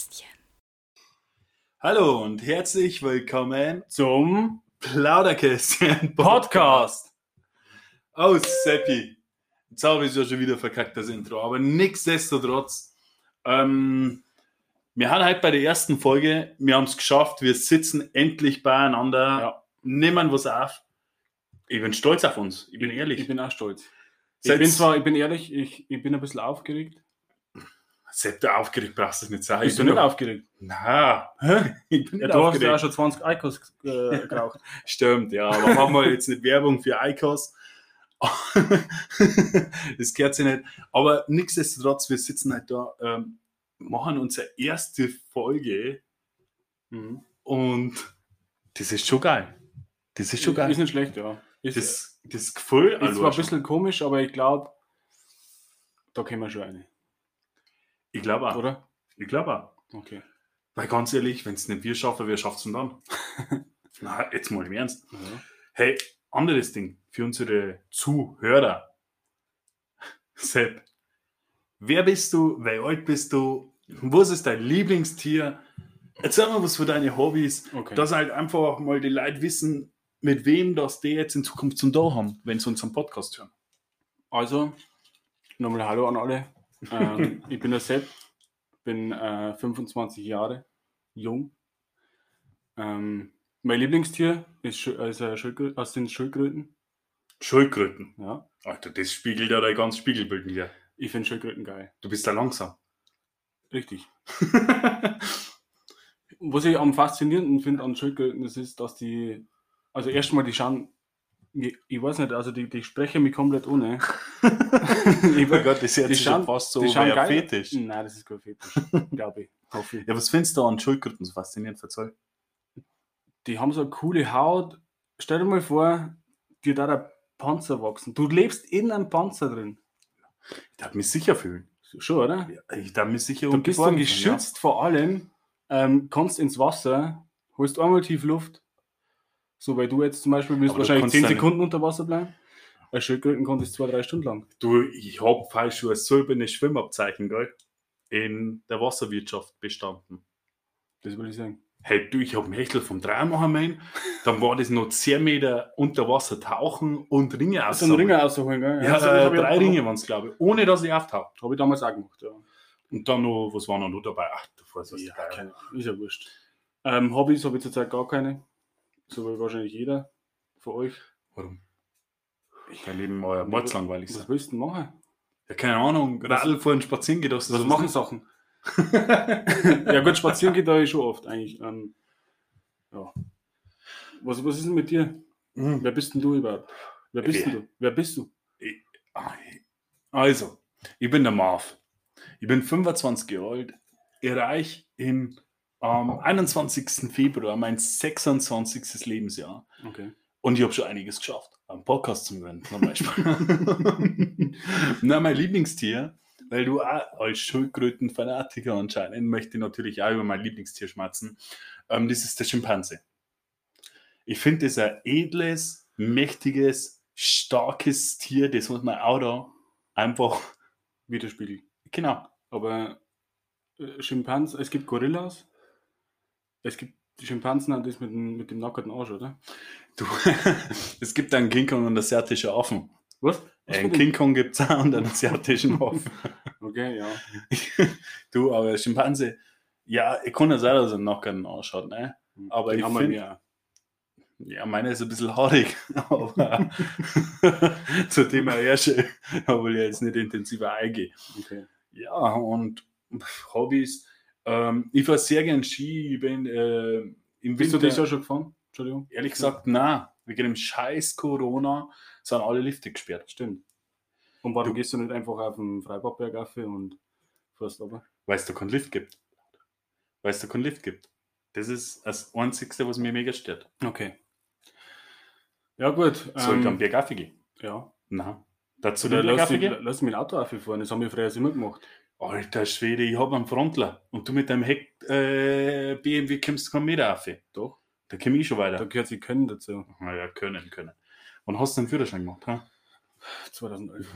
Plauderkästchen. Hallo und herzlich willkommen zum Plauderkästchen Podcast. Oh, Seppi. Jetzt habe ich ja schon wieder verkackt, das Intro. Aber nichtsdestotrotz, ähm, wir haben heute bei der ersten Folge, wir haben es geschafft, wir sitzen endlich beieinander, Ja. nehmen was auf. Ich bin stolz auf uns, ich bin ehrlich. Ich bin auch stolz. Ich bin zwar, ich bin ehrlich, ich, ich bin ein bisschen aufgeregt. Sepp, aufgeregt brauchst du nicht sagen. Bist du nicht aufgeregt? Na, ich bin Ja, nicht du hast ja auch aufgeregt. schon 20 Eikos äh, geraucht. Stimmt, ja, aber machen wir jetzt nicht Werbung für Eikos. das gehört sich nicht. Aber nichtsdestotrotz, wir sitzen halt da, ähm, machen unsere erste Folge Mhm. und das ist schon geil. Das ist schon geil. Ist nicht schlecht, ja. Ist, das, das Gefühl, ist also zwar ein bisschen komisch, aber ich glaube, da können wir schon eine. Ich glaube auch. Oder? Ich glaube auch. Okay. Weil ganz ehrlich, wenn es nicht wir schaffen, wer schafft es denn dann? Na, jetzt mal im Ernst. Ja. Hey, anderes Ding für unsere Zuhörer. Sepp, wer bist du? Wie alt bist du? Was ist dein Lieblingstier? Erzähl mal was für deine Hobbys, Okay. dass halt einfach mal die Leute wissen, mit wem das die jetzt in Zukunft zum Da haben, wenn sie unseren Podcast hören. Also, nochmal Hallo an alle. Ähm, ich bin der Sepp, bin äh, 25 Jahre jung. Ähm, mein Lieblingstier ist, also Schildkrö äh, sind Schildkröten. Schildkröten. Ja. Alter, das spiegelt ja dein ganz Spiegelbild wieder. Ich finde Schildkröten geil. Du bist da langsam. Richtig. Was ich am faszinierenden finde an Schildkröten, das ist, dass die, also erstmal die schauen, ich, ich weiß nicht, also die, die sprechen mich komplett ohne. ich, Oh Gott, das die schauen, fast so ein. Fetisch. Nein, das ist kein Fetisch, glaube ich. Hoffe ich. Ja, was findest du an Schildkröten so faszinierend? Verzeih. Die haben so eine coole Haut. Stell dir mal vor, dir da der Panzer wachsen. Du lebst in einem Panzer drin. Ich darf mich sicher fühlen. Schon, oder? Ja, ich darf mich sicher Du und bist dann fühlen, geschützt vor allem, ähm, kannst ins Wasser, holst einmal tief Luft. So, weil du jetzt zum Beispiel willst Aber du wahrscheinlich kannst 10 deine- Sekunden unter Wasser bleiben. Bei Schildkröten konntest du zwei, drei Stunden lang. Ja. Du, ich habe falsch schon ein silbernes Schwimmabzeichen, gell? In der Wasserwirtschaft bestanden. Das würde ich sagen. Hey, du, ich habe einen Hechtel vom Dreimacher mein. Dann war das noch 10 Meter unter Wasser tauchen und Ringe aussammeln. Ringer auszuholen, gell? Ja, das äh, drei Ringe waren es, glaube ich. Ohne dass ich auftauche. Habe ich damals auch gemacht, ja. Und dann noch, was war noch dabei? Ach, du weißt, was ja keine, ist ja wurscht. Ähm, Hobbys habe ich zurzeit gar keine. So wahrscheinlich jeder von euch. Warum? Dein Leben war ja mordslangweilig. Was willst du denn machen? Ja, keine Ahnung. Radl vorhin spazieren geht, du Was machen Sachen? ja gut, spazieren geht da ich schon oft eigentlich. Ähm, ja. Was, was ist denn mit dir? Mhm. Wer bist denn du überhaupt? Wer bist denn du? Wer bist du? Also, ich bin der Marv. Ich bin 25 Jahre alt. Ich erreiche im am 21. Februar mein 26. Lebensjahr. Okay. Und ich habe schon einiges geschafft. Einen Podcast zum Gründen zum Beispiel. Na, mein Lieblingstier, weil du auch als Schildkröten-Fanatiker anscheinend möchte ich natürlich auch über mein Lieblingstier schmatzen. Ähm, das ist der Schimpanse. Ich finde das ein edles, mächtiges, starkes Tier, das muss man auch da einfach, Widerspiegel. genau, Aber äh, Schimpansen, es gibt Gorillas. Es gibt die Schimpansen haben das mit dem, mit dem nackerten Arsch, oder? du, es gibt einen King Kong und einen asiatischen Affen. Was? Was Einen King Kong gibt es auch und einen asiatischen Affen. Okay, ja. du, aber Schimpanse, ja, ich kann ja sagen, dass er noch keinen ausschaut, ne? Aber Den ich haben wir find- ja. Ja, meiner ist ein bisschen haarig, aber zu dem er schon, da will ich jetzt nicht intensiver eingehen. Okay. Ja, und Hobbys, ähm, ich fahre sehr gern Ski, ich bin äh, im Bist du Winter, das Jahr schon gefahren? Entschuldigung. ehrlich gesagt, na, wegen dem scheiß Corona sind alle Lifte gesperrt. Stimmt. Und warum Du- gehst du nicht einfach auf den Freibadberg auf und fährst aber? Weil es da keinen Lift gibt. Weil es da keinen Lift gibt. Das ist das Einzige, was mir mega stört. Okay. Ja, gut. Soll ich ähm, am Berg aufgehen? Ja. Nein. Dazu lass, mich, lass mich ein Auto auffahren. Das haben wir früher immer gemacht. Alter Schwede, ich hab einen Frontler. Und du mit deinem Heck äh, BMW kommst keinen Meter auf. Doch. Da komme ich schon Da weiter. gehört sie Können dazu. Naja, können, können. Wann hast du den Führerschein gemacht? Ha? 2011.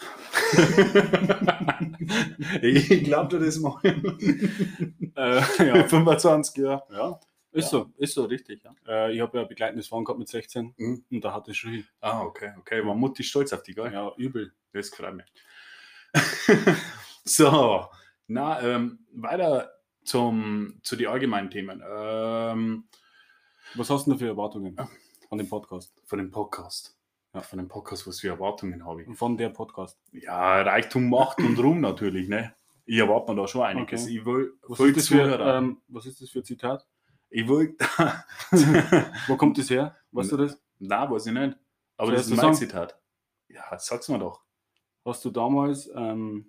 ich glaube, das mal. Äh, ja. 25 Jahre. ja, ist Ja. so, ist so, richtig. Ja. Äh, ich habe ja ein begleitendes Fahren gehabt mit 16 Mhm. und da hatte ich schon. Ah, okay, okay. War Mutti stolz auf dich, gell? Ja, übel. Das freut mich. So, na, ähm, weiter zum, zu den allgemeinen Themen. Ähm, Was hast du denn für Erwartungen an den Podcast? von dem Podcast. Ja, von dem Podcast, was für Erwartungen habe ich. Von der Podcast. Ja, Reichtum, Macht und Ruhm natürlich, ne? Ich erwarte mir da schon einiges. Okay. Ich will, Was viel ist, das für, ähm, was ist das für ein Zitat? ich will. Wo kommt das her? Weißt du das? Na, weiß ich nicht. Aber Soll das ist mein sagen? Zitat. Ja, sag's mir doch. Hast du damals, ähm,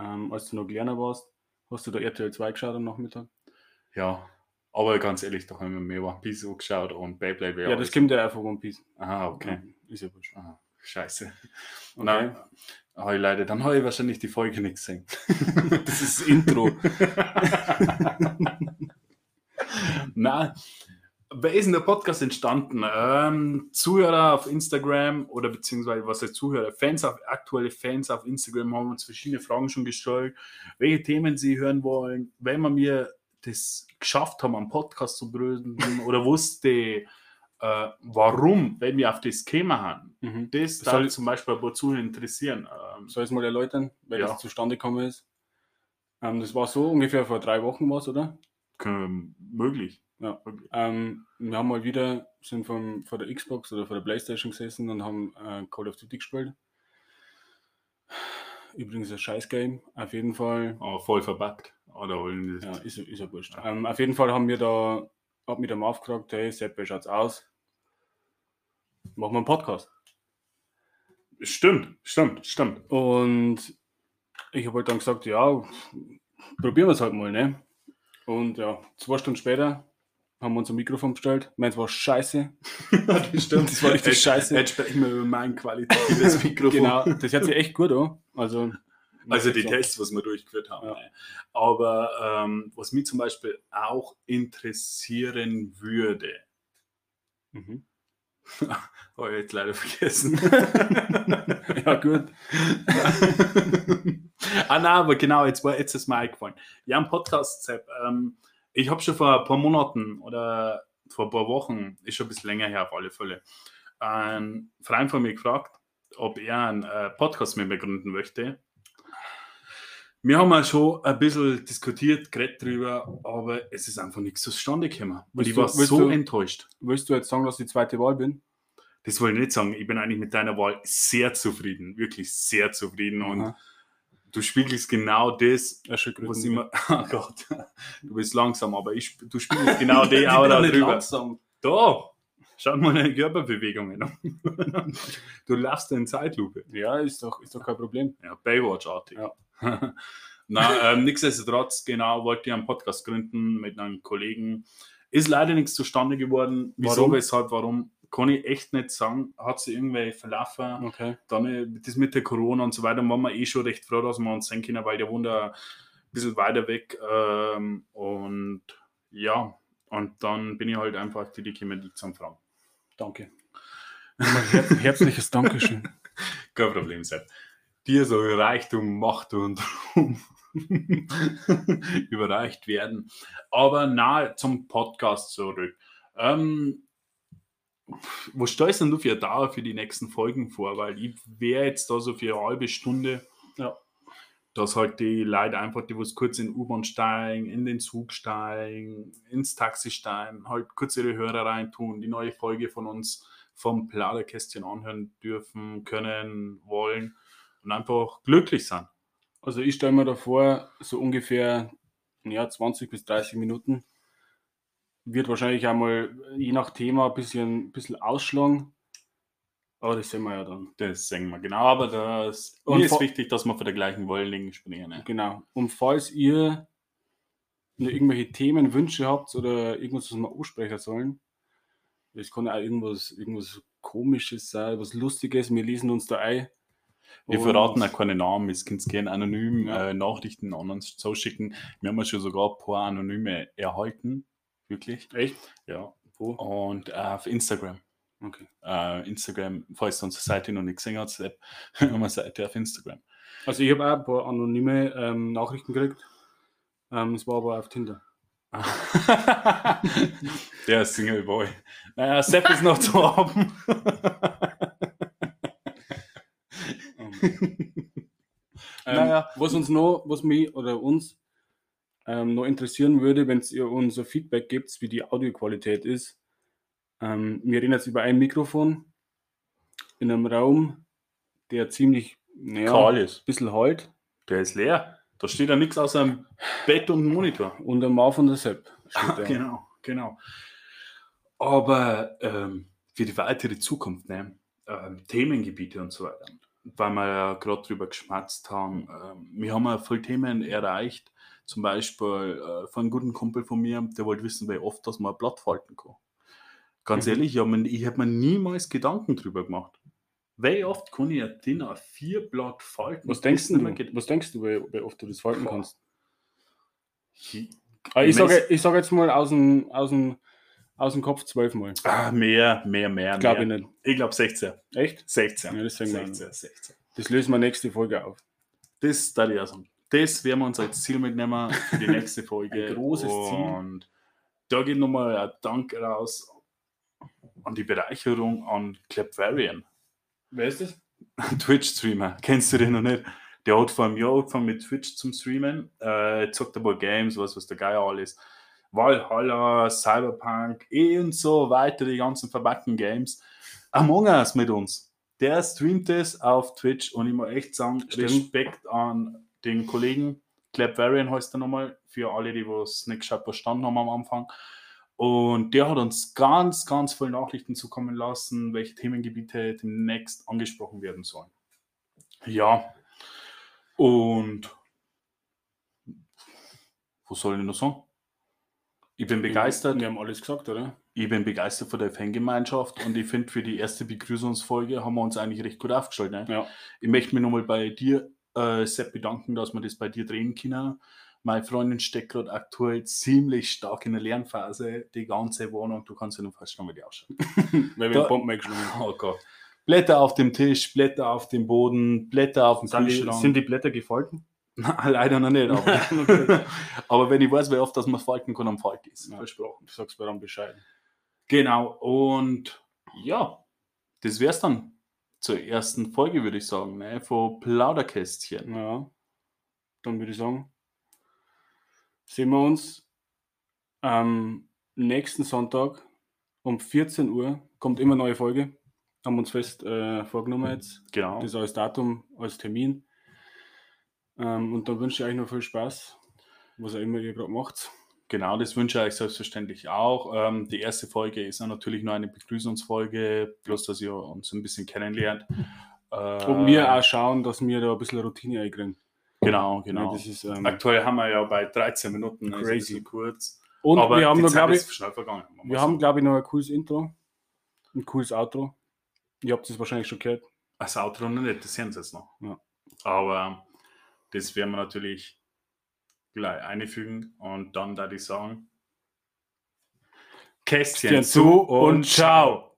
ähm, als du noch kleiner warst, hast du da RTL 2 geschaut am Nachmittag? Ja. Aber ganz ehrlich, da haben wir mehr One Piece geschaut und Beyblade wäre Ja, das kommt ja von One Piece. Aha, okay. Ja, ist ja wurscht. Aha, scheiße. Okay. Nein. Oh, leider, dann habe ich wahrscheinlich die Folge nicht gesehen. Das ist das Intro. Na, wer ist denn der Podcast entstanden? Ähm, Zuhörer auf Instagram oder beziehungsweise was heißt Zuhörer? Fans auf aktuelle Fans auf Instagram haben uns verschiedene Fragen schon gestellt, welche Themen sie hören wollen, wenn wir mir das geschafft haben, einen Podcast zu gründen oder wusste, äh, warum, wenn wir auf das Thema haben. Mhm. Das Soll- zum Beispiel ein paar Zuhörer interessieren. Ähm, Soll ich es mal erläutern, weil Ja. das zustande gekommen ist? Ähm, das war so ungefähr vor drei Wochen was, oder? möglich. Ja. Ähm, wir haben mal wieder, sind vom, vor der Xbox oder vor der Playstation gesessen und haben äh, Call of Duty gespielt. Übrigens ein Scheiß-Game, auf jeden Fall. Aber voll verbuggt. Oder wollen Ja, ist, ist ja wurscht. Ähm, auf jeden Fall haben wir da, hat mich der Marv gefragt, hey Sepp, wie schaut's aus? Machen wir einen Podcast. Stimmt, stimmt, stimmt. Und ich habe halt dann gesagt, ja, probieren wir es halt mal, ne? Und ja, zwei Stunden später haben wir uns ein Mikrofon bestellt. Meins war scheiße. das stimmt. Das war richtig Jetzt- scheiße. Jetzt sprechen wir über mein qualitatives Mikrofon. Genau, das hört sich echt gut an. Also, Also die. Tests, was wir durchgeführt haben. Ja. ne. Aber ähm, was mich zum Beispiel auch interessieren würde, Mhm. habe ich jetzt leider vergessen. Ja, gut. ah, nein, aber genau, jetzt, war, jetzt ist mir eingefallen. Ja, ein Podcast, Sepp. Ähm, ich habe schon vor ein paar Monaten oder vor ein paar Wochen, ist schon ein bisschen länger her auf alle Fälle, einen Freund von mir gefragt, ob er einen äh, Podcast mit mir gründen möchte. Wir haben ja schon ein bisschen diskutiert, geredet drüber, aber es ist einfach nichts zustande gekommen. Und ich du- war willst so du- enttäuscht. Willst du jetzt sagen, dass ich die zweite Wahl bin? Das wollte ich nicht sagen. Ich bin eigentlich mit deiner Wahl sehr zufrieden. Wirklich sehr zufrieden. Und Aha. Du spiegelst genau das, was gründen. immer. Oh Gott, du bist langsam, aber ich, du spiegelst genau die Aura drüber. Da! Schau mal deine Körperbewegungen an. du laufst in Zeitlupe. Ja, ist doch, ist doch kein Problem. Ja, Baywatch-artig. Ja. Na, ähm, nichtsdestotrotz, genau, wollte ich einen Podcast gründen mit einem Kollegen. Ist leider nichts zustande geworden. Wieso, Warum? weshalb, warum, kann ich echt nicht sagen. Hat sie irgendwie verlaufen. Okay. Dann äh, das mit der Corona und so weiter, waren wir eh schon recht froh, dass wir uns sehen können, weil der wohnt ein bisschen weiter weg. Ähm, und ja, und dann bin ich halt einfach die Idee gekommen, die zu fragen. Danke. Her herzliches Dankeschön. Kein Problem, Sepp. Dir soll Reichtum, Macht und Ruhm überreicht werden. Aber nahe zum Podcast zurück. Ähm, was stellst denn du für eine Dauer für die nächsten Folgen vor? Weil ich wäre jetzt da so für eine halbe Stunde, Ja. dass halt die Leute einfach, die was kurz in U-Bahn steigen, in den Zug steigen, ins Taxi steigen, halt kurz ihre Hörer reintun, die neue Folge von uns vom Pladerkästchen anhören dürfen, können, wollen und einfach glücklich sein. Also ich stelle mir da vor, so ungefähr ja, 20 bis 30 Minuten. Wird wahrscheinlich einmal je nach Thema ein bisschen, bisschen ausschlagen. Aber das sehen wir ja dann. Das sehen wir genau, aber das, Und mir ist wichtig, dass wir von der gleichen Wellenlänge springen. Ne? Genau. Und falls ihr irgendwelche Themen, Wünsche habt oder irgendwas, was wir ansprechen sollen, es kann auch irgendwas, irgendwas Komisches sein, was Lustiges, wir lesen uns da ein. Wir verraten auch keine Namen, es könnt gerne anonym Ja. äh, Nachrichten an uns zuschicken. Wir haben ja schon sogar ein paar Anonyme erhalten, wirklich. Echt? Ja. Wo? Und äh, auf Instagram. Okay. Äh, Instagram, falls unsere Seite noch nicht gesehen habt, Sepp, haben wir eine Seite auf Instagram. Also ich habe auch ein paar anonyme ähm, Nachrichten gekriegt. Ähm, es war aber auf Tinder. Der Single Boy. Naja, Sepp ist noch zu haben. Ähm, Naja. Was uns noch, was mich oder uns ähm, noch interessieren würde, wenn ihr unser Feedback gibt, wie die Audioqualität ist. Ähm, wir reden jetzt über ein Mikrofon in einem Raum, der ziemlich naja, Karl ist. bisschen halt Der ist leer. Da steht ja nichts außer einem Bett und einem Monitor. und der Marv und der Sepp. Genau, genau. Aber ähm, für die weitere Zukunft, ne? ähm, Themengebiete und so weiter, weil wir ja gerade drüber geschmatzt haben, ähm, wir haben ja voll Themen erreicht. Zum Beispiel äh, von einem guten Kumpel von mir, der wollte wissen, wie oft dass man ein Blatt falten kann. Ganz Mhm. ehrlich, ich habe mir, ich niemals Gedanken drüber gemacht. Wie oft kann ich ein DIN A4 Blatt falten? Was denkst du, was denkst du, wie, oft du das falten kannst? Ich- Ah, ich Mess- sage ich sag jetzt mal aus dem, aus dem, aus dem Kopf zwölfmal. Ah, mehr, mehr, mehr. Glaube ich nicht. Ich glaube 16. Echt? 16. Ja, das sagen wir 16, 16. Das lösen wir nächste Folge auf. Das da auch sagen. Das werden wir uns als Ziel mitnehmen für die nächste Folge. Ein großes Ziel. Und da geht nochmal ein Dank raus an die Bereicherung an Clapvarian. Wer ist das? Twitch-Streamer. Kennst du den noch nicht? Der hat vor einem Jahr angefangen mit Twitch zum Streamen. Äh, zockt aber Games, was, was der Geier alles. Valhalla, Cyberpunk, eh und so weiter, die ganzen verbackten Games. Among Us mit uns. Der streamt es auf Twitch und ich muss echt sagen, Stimmt. Respekt an den Kollegen. Clapvarian heißt er nochmal, für alle, die es nicht gescheit verstanden haben am Anfang. Und der hat uns ganz, ganz viele Nachrichten zukommen lassen, welche Themengebiete demnächst angesprochen werden sollen. Ja. Und was soll ich noch sagen? Ich bin begeistert. Wir haben alles gesagt, oder? Ich bin begeistert von der Fangemeinschaft und ich finde, für die erste Begrüßungsfolge haben wir uns eigentlich recht gut aufgestellt. Ne? Ja. Ich möchte mich nochmal bei dir, äh, Sepp, bedanken, dass wir das bei dir drehen können. Meine Freundin steckt gerade aktuell ziemlich stark in der Lernphase, die ganze Wohnung. Du kannst ja nur fast noch wie die ausschaut. Weil wir Bomben eingeschlagen haben. Oh Gott. Blätter auf dem Tisch, Blätter auf dem Boden, Blätter auf dem Kühlschrank. sind die Blätter gefalten? Leider noch nicht, aber, Okay. aber wenn ich weiß, wie oft dass man falten kann, am Falk ist. Ja. Versprochen. Du sagst mir dann Bescheid. Genau, und ja, das wär's dann zur ersten Folge, würde ich sagen, ne, von Plauderkästchen. Ja. Dann würde ich sagen, sehen wir uns am nächsten Sonntag um 14 Uhr. Kommt immer eine neue Folge. Haben uns fest äh, vorgenommen jetzt. Genau. Das als Datum, als Termin. Ähm, und dann wünsche ich euch noch viel Spaß, was auch immer ihr gerade macht. Genau, das wünsche ich euch selbstverständlich auch. Ähm, die erste Folge ist natürlich nur eine Begrüßungsfolge, bloß dass ihr uns ein bisschen kennenlernt. Äh, Und wir auch schauen, dass wir da ein bisschen Routine einkriegen. Genau, genau. Ja, ist, ähm, Aktuell haben wir ja bei 13 Minuten, also Crazy. kurz. und Aber wir haben, noch, glaube ich, wir haben, glaube ich, noch ein cooles Intro. Ein cooles Outro. Ihr habt es wahrscheinlich schon gehört. Das Outro noch nicht, das sehen sie jetzt noch. Ja. Aber das werden wir natürlich gleich einfügen und dann da ich sagen. Kästchen Kästchen zu und ciao.